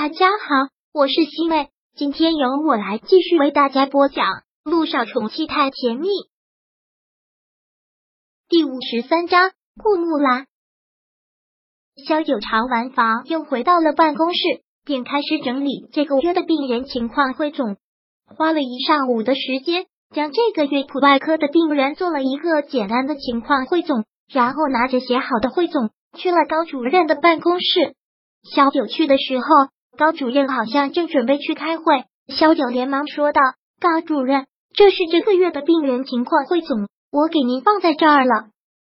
大家好，我是西妹，今天由我来继续为大家播讲《路上宠妻太甜蜜》第五十三章。顾木兰，萧九查完房，又回到了办公室，便开始整理这个月的病人情况汇总，花了一上午的时间，将这个月普外科的病人做了一个简单的情况汇总，然后拿着写好的汇总去了高主任的办公室。小九去的时候。高主任好像正准备去开会，肖九连忙说道：“高主任，这是这个月的病人情况汇总，我给您放在这儿了。”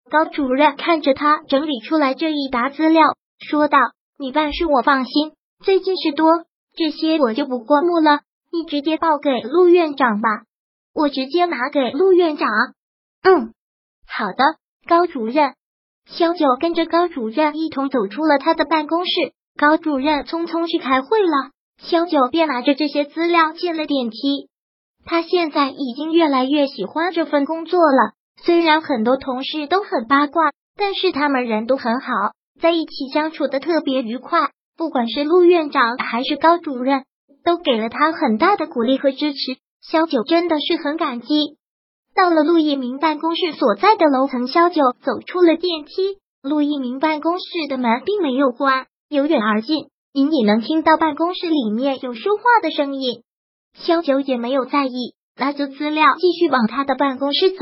高主任看着他整理出来这一沓资料，说道：“你办事我放心，最近事多，这些我就不过目了，你直接报给陆院长吧。”我直接拿给陆院长。嗯，好的，高主任。肖九跟着高主任一同走出了他的办公室。高主任匆匆去开会了，萧九便拿着这些资料进了电梯。他现在已经越来越喜欢这份工作了。虽然很多同事都很八卦，但是他们人都很好，在一起相处的特别愉快。不管是陆院长还是高主任，都给了他很大的鼓励和支持。萧九真的是很感激。到了陆一鸣办公室所在的楼层，萧九走出了电梯。陆一鸣办公室的门并没有关。由远而近，隐隐能听到办公室里面有说话的声音。萧九也没有在意，拿着资料继续往他的办公室走。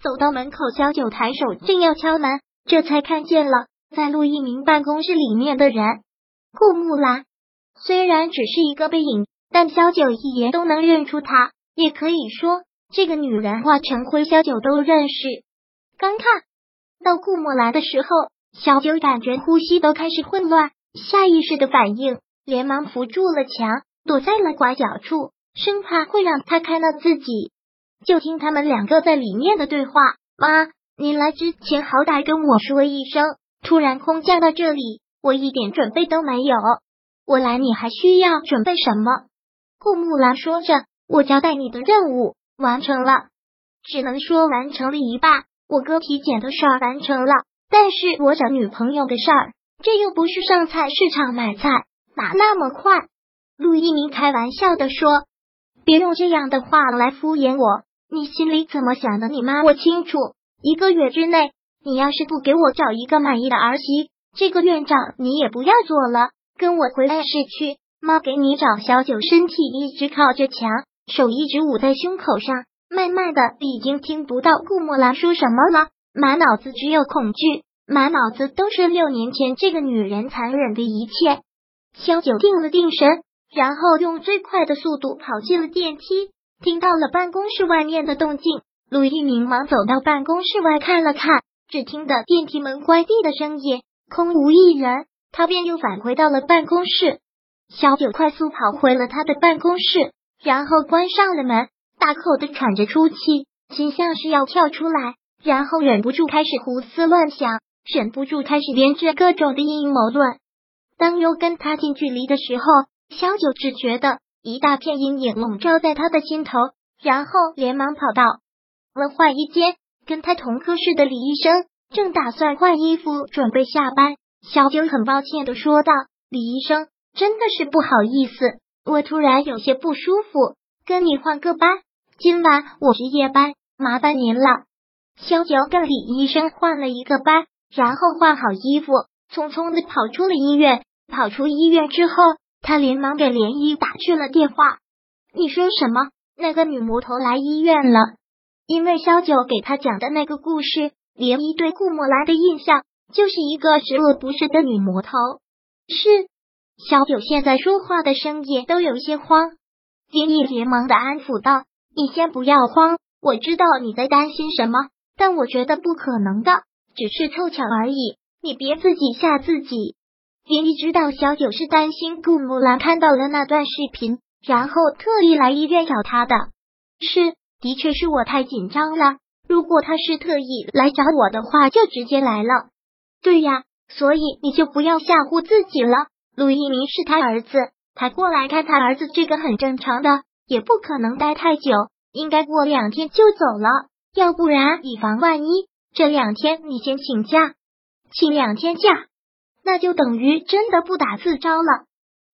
走到门口，萧九抬手正要敲门，这才看见了在陆一鸣办公室里面的人——顾木兰。虽然只是一个背影，但萧九一眼都能认出她。也可以说，这个女人化成灰，萧九都认识。刚看到顾木兰的时候，萧九感觉呼吸都开始混乱。下意识的反应，连忙扶住了墙，躲在了拐角处，生怕会让他看到自己。就听他们两个在里面的对话：“妈，你来之前好歹跟我说一声，突然空降到这里，我一点准备都没有。我来，你还需要准备什么？”顾木兰说着：“我交代你的任务完成了，只能说完成了一半。我哥体检的事儿完成了，但是我找女朋友的事儿。”这又不是上菜市场买菜，哪那么快？陆一鸣开玩笑的说：“别用这样的话来敷衍我，你心里怎么想的？你妈我清楚。一个月之内，你要是不给我找一个满意的儿媳，这个院长你也不要做了，跟我回来市去。妈给你找小九，身体一直靠着墙，手一直捂在胸口上，慢慢的已经听不到顾墨兰说什么了，满脑子只有恐惧。满脑子都是六年前这个女人残忍的一切。萧九定了定神，然后用最快的速度跑进了电梯。听到了办公室外面的动静，陆一鸣忙走到办公室外看了看，只听得电梯门关闭的声音，空无一人，他便又返回到了办公室。萧九快速跑回了他的办公室，然后关上了门，大口的喘着粗气，心像是要跳出来，然后忍不住开始胡思乱想。忍不住开始编织各种的阴谋论。当又跟他近距离的时候，萧九只觉得一大片阴影笼罩在他的心头，然后连忙跑到了换衣间，跟他同科室的李医生正打算换衣服准备下班。萧九很抱歉的说道：“李医生，真的是不好意思，我突然有些不舒服，跟你换个班。今晚我值夜班，麻烦您了。”萧九跟李医生换了一个班。然后换好衣服，匆匆的跑出了医院。跑出医院之后，他连忙给连依打去了电话。你说什么？那个女魔头来医院了？因为萧九给他讲的那个故事，连依对顾墨兰的印象就是一个十恶不赦的女魔头。是萧九现在说话的声音都有些慌。连依连忙的安抚道：“你先不要慌，我知道你在担心什么，但我觉得不可能的。”只是凑巧而已，你别自己吓自己。林毅知道小九是担心顾木兰看到了那段视频，然后特意来医院找他的。是，的确是我太紧张了。如果他是特意来找我的话，就直接来了。对呀，所以你就不要吓唬自己了。陆一鸣是他儿子，他过来看他儿子，这个很正常的，也不可能待太久，应该过两天就走了。要不然，以防万一。这两天你先请假，请两天假，那就等于真的不打自招了。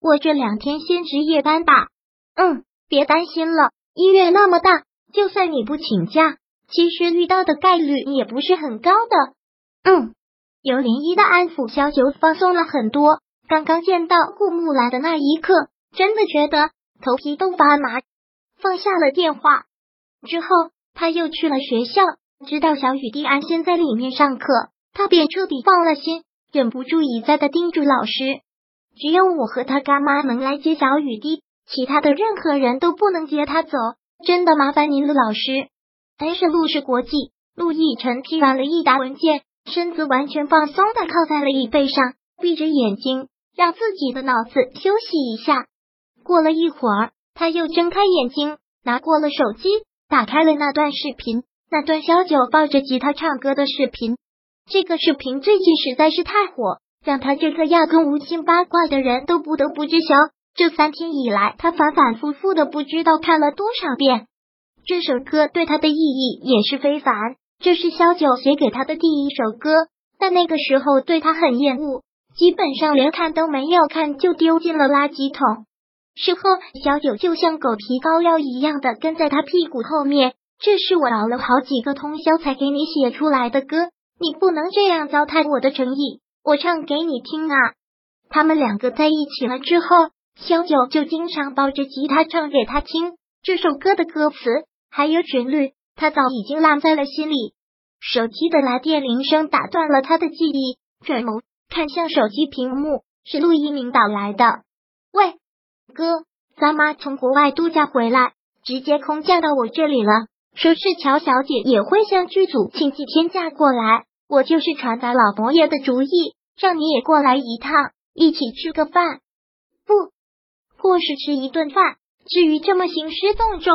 我这两天先值夜班吧。嗯，别担心了，医院那么大，就算你不请假，其实遇到的概率也不是很高的。嗯，有林一的安抚，小九放松了很多。刚刚见到顾木兰的那一刻，真的觉得头皮都发麻。放下了电话之后，他又去了学校，知道小雨滴安心在里面上课，他便彻底放了心，忍不住一再的叮嘱老师：只有我和他干妈能来接小雨滴。其他的任何人都不能接他走，真的麻烦您了，老师。但是陆氏国际，陆亦辰批完了一沓文件，身子完全放松的靠在了椅背上，闭着眼睛，让自己的脑子休息一下。过了一会儿，他又睁开眼睛，拿过了手机，打开了那段视频，那段小九抱着吉他唱歌的视频。这个视频最近实在是太火，让他这个压根无心八卦的人都不得不知晓。这三天以来，他反反复复的不知道看了多少遍这首歌，对他的意义也是非凡。这是萧九写给他的第一首歌，但那个时候对他很厌恶，基本上连看都没有看就丢进了垃圾桶。事后，小九就像狗皮膏药一样的跟在他屁股后面。这是我熬了好几个通宵才给你写出来的歌，你不能这样糟蹋我的诚意。我唱给你听啊！他们两个在一起了之后。萧九就经常抱着吉他唱给他听，这首歌的歌词还有旋律，他早已经烂在了心里。手机的来电铃声打断了他的记忆，转眸看向手机屏幕，是陆一鸣打来的。喂，哥，咱妈从国外度假回来，直接空降到我这里了，说是乔小姐也会向剧组请几天假过来，我就是传达老佛爷的主意，让你也过来一趟，一起吃个饭。不。或是吃一顿饭，至于这么兴师动众，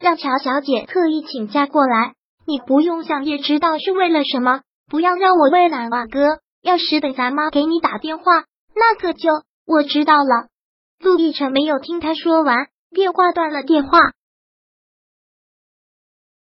让乔小姐特意请假过来，你不用想也知道是为了什么。不要让我为难啊，哥！要是等咱妈给你打电话，那可就我知道了。陆亦辰没有听他说完，便挂断了电话。